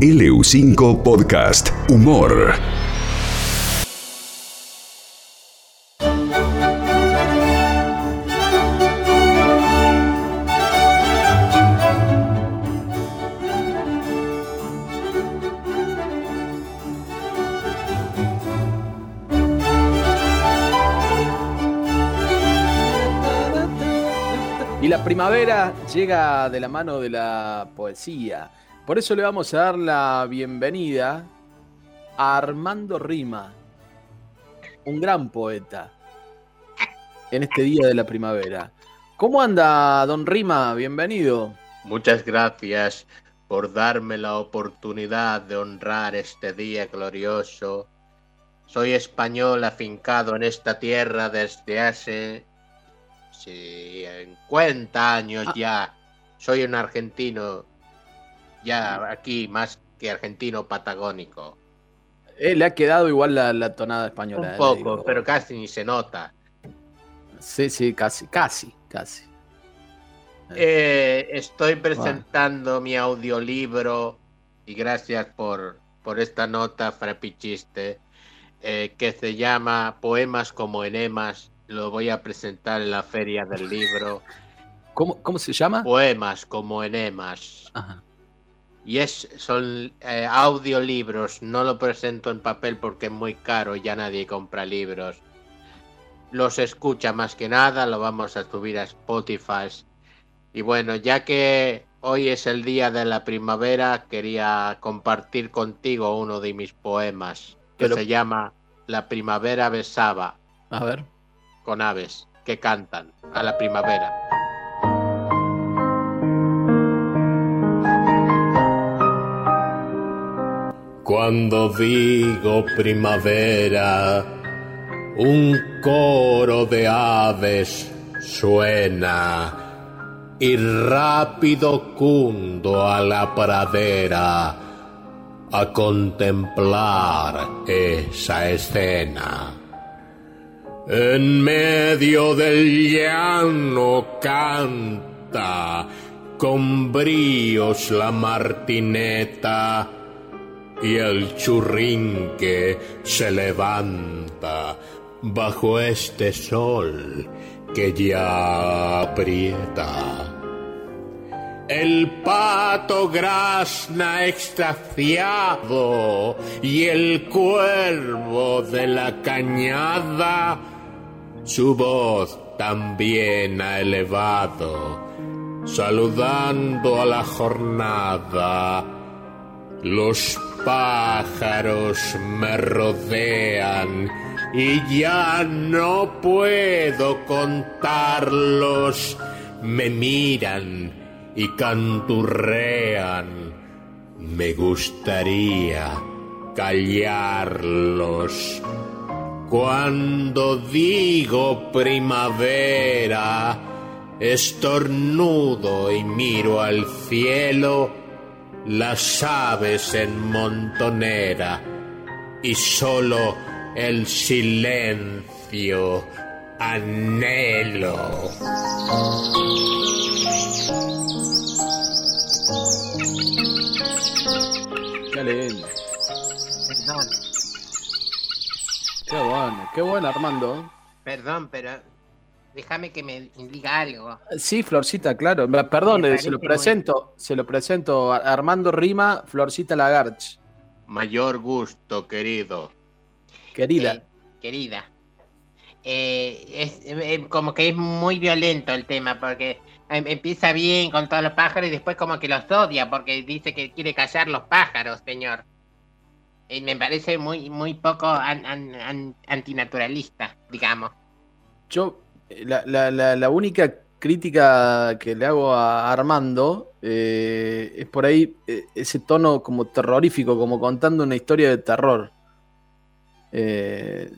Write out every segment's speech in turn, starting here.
LU5 Podcast Humor. Y la primavera llega de la mano de la poesía. Por eso le vamos a dar la bienvenida a Armando Rima, un gran poeta, en este día de la primavera. ¿Cómo anda, don Rima? Bienvenido. Muchas gracias por darme la oportunidad de honrar este día glorioso. Soy español afincado en esta tierra desde hace 50 años Ah. ya. Soy un argentino ya aquí más que argentino patagónico. Eh, le ha quedado igual la, la tonada española. Un eh, poco, digo. pero casi ni se nota. Sí, sí, casi, casi, casi. Eh, estoy presentando mi audiolibro y gracias por, por esta nota frapichiste eh, que se llama Poemas como enemas. Lo voy a presentar en la feria del libro. ¿Cómo, cómo se llama? Poemas como enemas. Ajá. Y es, son eh, audiolibros. No lo presento en papel porque es muy caro. Ya nadie compra libros. Los escucha más que nada. Lo vamos a subir a Spotify. Y bueno, ya que hoy es el día de la primavera, quería compartir contigo uno de mis poemas que Pero- se llama La primavera besaba A ver. con aves que cantan a la primavera. Cuando digo primavera, un coro de aves suena y rápido cundo a la pradera a contemplar esa escena. En medio del llano canta con bríos la martineta y el churrinque se levanta bajo este sol que ya aprieta. El pato grazna extraciado y el cuervo de la cañada su voz también ha elevado, saludando a la jornada. Los pájaros me rodean y ya no puedo contarlos. Me miran y canturrean. Me gustaría callarlos. Cuando digo primavera, estornudo y miro al cielo las aves en montonera y solo el silencio anhelo. Qué lindo. Perdón, Qué bueno, qué bueno, Armando. perdón, pero déjame que me diga algo. Sí, Florcita, claro. Perdón, eh, se lo presento, se lo presento. a- Armando Rima, Florcita Lagarch. Mayor gusto, querido. Querida. Eh, querida. Eh, es eh, como que es muy violento el tema porque em- empieza bien con todos los pájaros y después como que los odia porque dice que quiere callar los pájaros, señor. Y me parece muy muy poco an- an- an- antinaturalista, digamos. Yo, la, la- la- la única crítica que le hago a Armando eh, es por ahí eh, ese tono como terrorífico, como contando una historia de terror. Eh,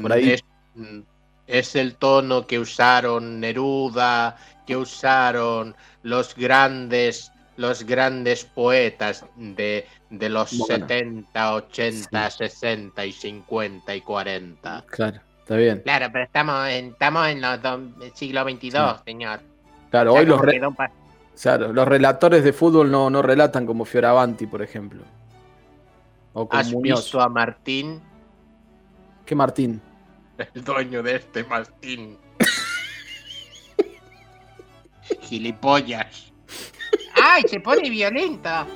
por ahí. Es, es el tono que usaron Neruda, que usaron los grandes, los grandes poetas de, de los Bueno. 70, 80, 60 y 50 y 40. Claro, está bien. Claro, pero estamos en, estamos en los do- siglo XXII, señor. Claro, hoy los, re- Claro, los relatores de fútbol no, no relatan como Fioravanti, por ejemplo. O como ¿Has Muñoz. visto a Martín? ¿Qué Martín? El dueño de este Martín. Gilipollas. ¡Ay, se pone violenta!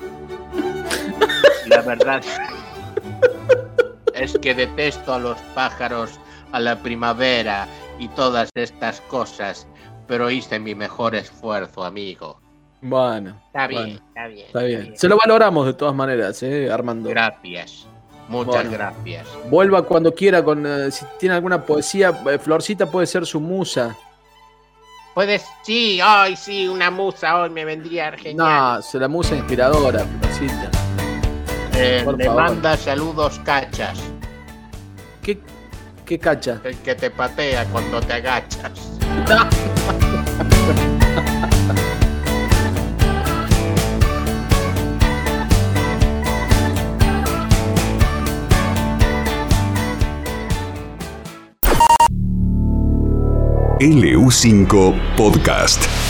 La verdad es que detesto a los pájaros, a la primavera y todas estas cosas, pero hice mi mejor esfuerzo, amigo. Bueno, Está bien, Bueno, está bien. está bien. Se lo valoramos de todas maneras, ¿eh, Armando. Gracias. Muchas Bueno. gracias. Vuelva cuando quiera con eh, si tiene alguna poesía. eh, Florcita puede ser su musa. Puedes, sí, ay, sí, una musa hoy me vendría genial. No, se la musa inspiradora, Florcita. Eh, Por le favor. manda saludos cachas, ¿Qué, qué cacha? el que te patea cuando te agachas. LU5 Podcast.